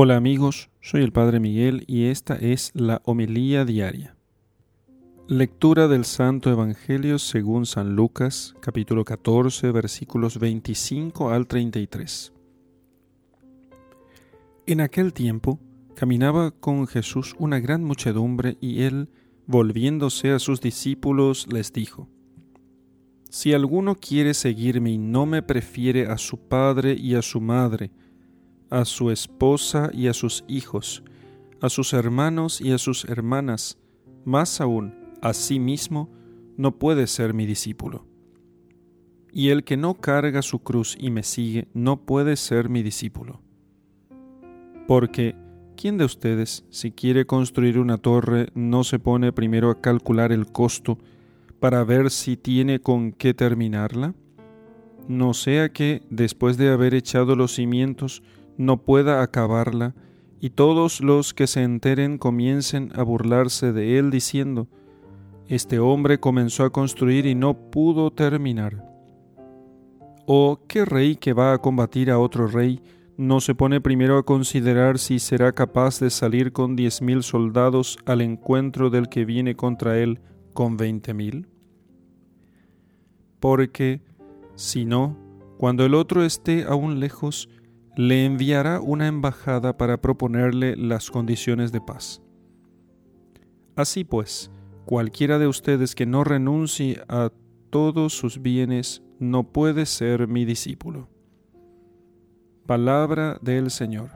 Hola amigos, soy el Padre Miguel y esta es la homilía diaria. Lectura del Santo Evangelio según San Lucas, capítulo 14, versículos 25 al 33. En aquel tiempo caminaba con Jesús una gran muchedumbre y él, volviéndose a sus discípulos, les dijo, Si alguno quiere seguirme y no me prefiere a su padre y a su madre, a su esposa y a sus hijos, a sus hermanos y a sus hermanas, más aún a sí mismo, no puede ser mi discípulo. Y el que no carga su cruz y me sigue, no puede ser mi discípulo. Porque, ¿quién de ustedes, si quiere construir una torre, no se pone primero a calcular el costo para ver si tiene con qué terminarla? No sea que, después de haber echado los cimientos, no pueda acabarla, y todos los que se enteren comiencen a burlarse de él diciendo, Este hombre comenzó a construir y no pudo terminar. ¿O qué rey que va a combatir a otro rey no se pone primero a considerar si será capaz de salir con diez mil soldados al encuentro del que viene contra él con veinte mil? Porque, si no, cuando el otro esté aún lejos, le enviará una embajada para proponerle las condiciones de paz. Así pues, cualquiera de ustedes que no renuncie a todos sus bienes no puede ser mi discípulo. Palabra del Señor.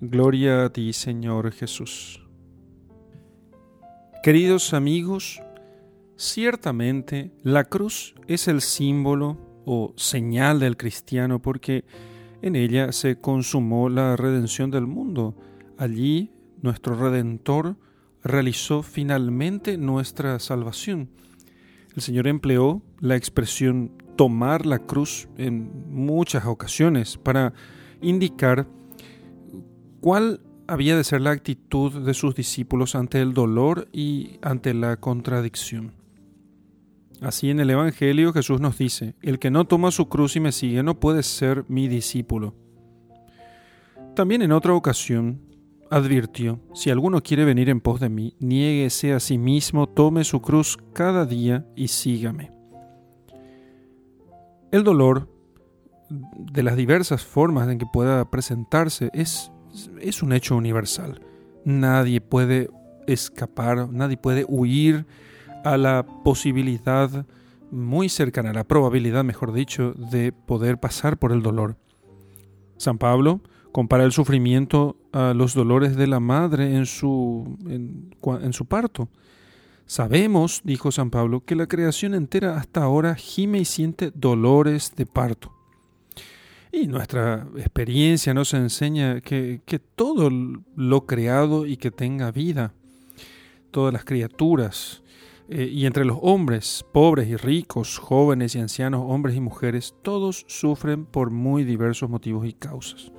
Gloria a ti, Señor Jesús. Queridos amigos, ciertamente la cruz es el símbolo o señal del cristiano porque en ella se consumó la redención del mundo. Allí nuestro Redentor realizó finalmente nuestra salvación. El Señor empleó la expresión tomar la cruz en muchas ocasiones para indicar cuál había de ser la actitud de sus discípulos ante el dolor y ante la contradicción. Así en el Evangelio Jesús nos dice, el que no toma su cruz y me sigue no puede ser mi discípulo. También en otra ocasión advirtió, si alguno quiere venir en pos de mí, niéguese a sí mismo, tome su cruz cada día y sígame. El dolor, de las diversas formas en que pueda presentarse, es, es un hecho universal. Nadie puede escapar, nadie puede huir a la posibilidad muy cercana, a la probabilidad, mejor dicho, de poder pasar por el dolor. San Pablo compara el sufrimiento a los dolores de la madre en su, en, su parto. Sabemos, dijo San Pablo, que la creación entera hasta ahora gime y siente dolores de parto. Y nuestra experiencia nos enseña que, que todo lo creado y que tenga vida, todas las criaturas, eh, y entre los hombres, pobres y ricos, jóvenes y ancianos, hombres y mujeres, todos sufren por muy diversos motivos y causas.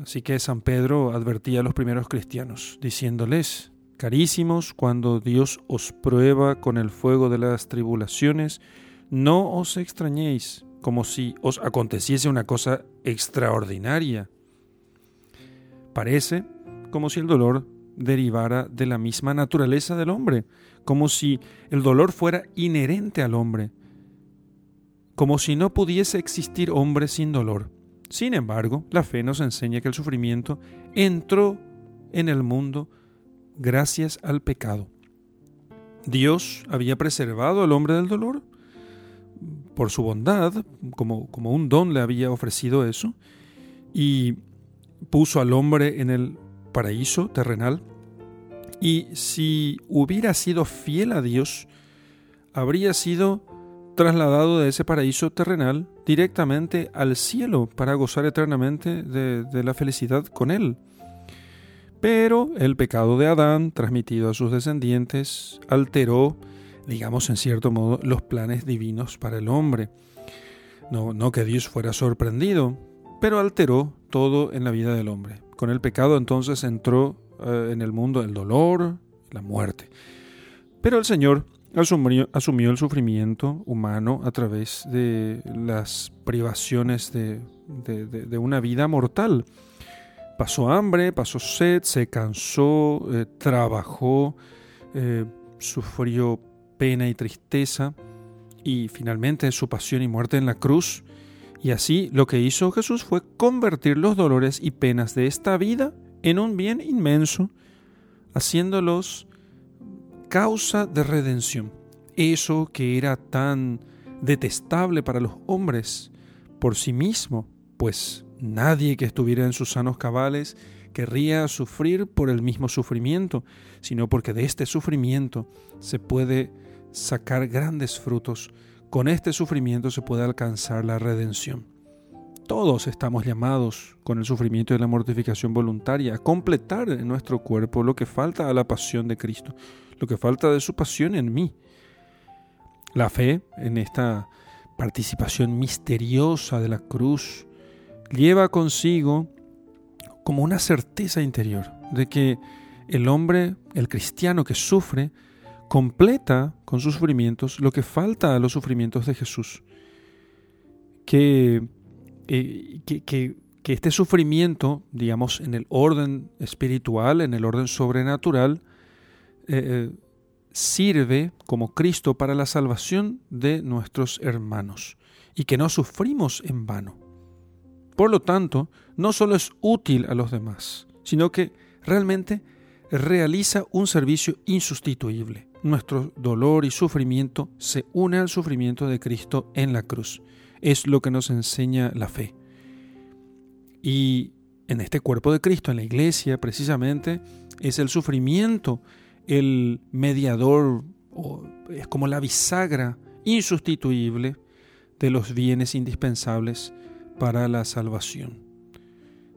Así que San Pedro advertía a los primeros cristianos, diciéndoles, Carísimos, cuando Dios os prueba con el fuego de las tribulaciones, no os extrañéis, como si os aconteciese una cosa extraordinaria. Parece como si el dolor derivara de la misma naturaleza del hombre, como si el dolor fuera inherente al hombre, como si no pudiese existir hombre sin dolor. Sin embargo, la fe nos enseña que el sufrimiento entró en el mundo gracias al pecado. Dios había preservado al hombre del dolor por su bondad, como, como un don le había ofrecido eso, y puso al hombre en el paraíso terrenal y si hubiera sido fiel a Dios, habría sido trasladado de ese paraíso terrenal directamente al cielo para gozar eternamente de, la felicidad con Él. Pero el pecado de Adán, transmitido a sus descendientes, alteró, digamos en cierto modo, los planes divinos para el hombre. No, no que Dios fuera sorprendido, pero alteró todo en la vida del hombre. Con el pecado entonces entró eh, en el mundo el dolor, la muerte. Pero el Señor asumió, el sufrimiento humano a través de las privaciones de, de, una vida mortal pasó hambre, pasó sed, se cansó, eh, trabajó, eh, sufrió pena y tristeza y finalmente su pasión y muerte en la cruz. Y así lo que hizo Jesús fue convertir los dolores y penas de esta vida en un bien inmenso, haciéndolos causa de redención. Eso que era tan detestable para los hombres por sí mismo, pues nadie que estuviera en sus sanos cabales querría sufrir por el mismo sufrimiento, sino porque de este sufrimiento se puede sacar grandes frutos. Con este sufrimiento se puede alcanzar la redención. Todos estamos llamados con el sufrimiento y la mortificación voluntaria a completar en nuestro cuerpo lo que falta a la pasión de Cristo, lo que falta de su pasión en mí. La fe en esta participación misteriosa de la cruz lleva consigo como una certeza interior de que el hombre, el cristiano que sufre, completa con sus sufrimientos lo que falta a los sufrimientos de Jesús. Que, eh, que, este sufrimiento, digamos, en el orden espiritual, en el orden sobrenatural, eh, eh, sirve como Cristo para la salvación de nuestros hermanos y que no sufrimos en vano. Por lo tanto, no solo es útil a los demás, sino que realmente realiza un servicio insustituible. Nuestro dolor y sufrimiento se une al sufrimiento de Cristo en la cruz. Es lo que nos enseña la fe. Y en este cuerpo de Cristo, en la iglesia, precisamente, es el sufrimiento el mediador, es como la bisagra insustituible de los bienes indispensables para la salvación.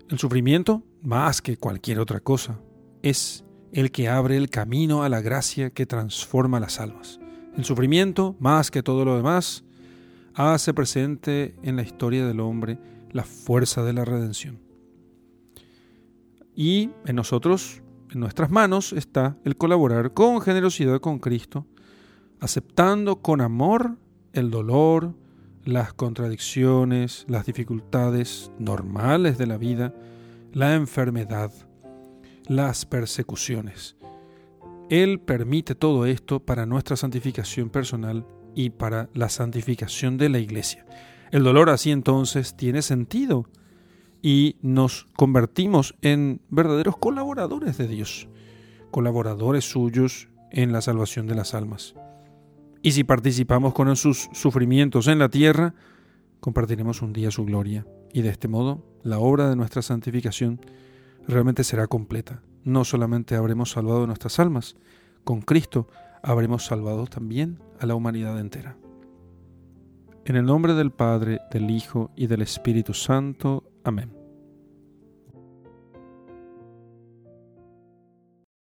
El sufrimiento, más que cualquier otra cosa, es el que abre el camino a la gracia que transforma las almas. El sufrimiento, más que todo lo demás, hace presente en la historia del hombre la fuerza de la redención. Y en nosotros, en nuestras manos, está el colaborar con generosidad con Cristo, aceptando con amor el dolor, las contradicciones, las dificultades normales de la vida, la enfermedad, las persecuciones. Él permite todo esto para nuestra santificación personal y para la santificación de la iglesia. El dolor así entonces tiene sentido y nos convertimos en verdaderos colaboradores de Dios, colaboradores suyos en la salvación de las almas. Y si participamos con sus sufrimientos en la tierra, compartiremos un día su gloria. Y de este modo, la obra de nuestra santificación realmente será completa. No solamente habremos salvado nuestras almas, con Cristo habremos salvado también a la humanidad entera. En el nombre del Padre, del Hijo y del Espíritu Santo. Amén.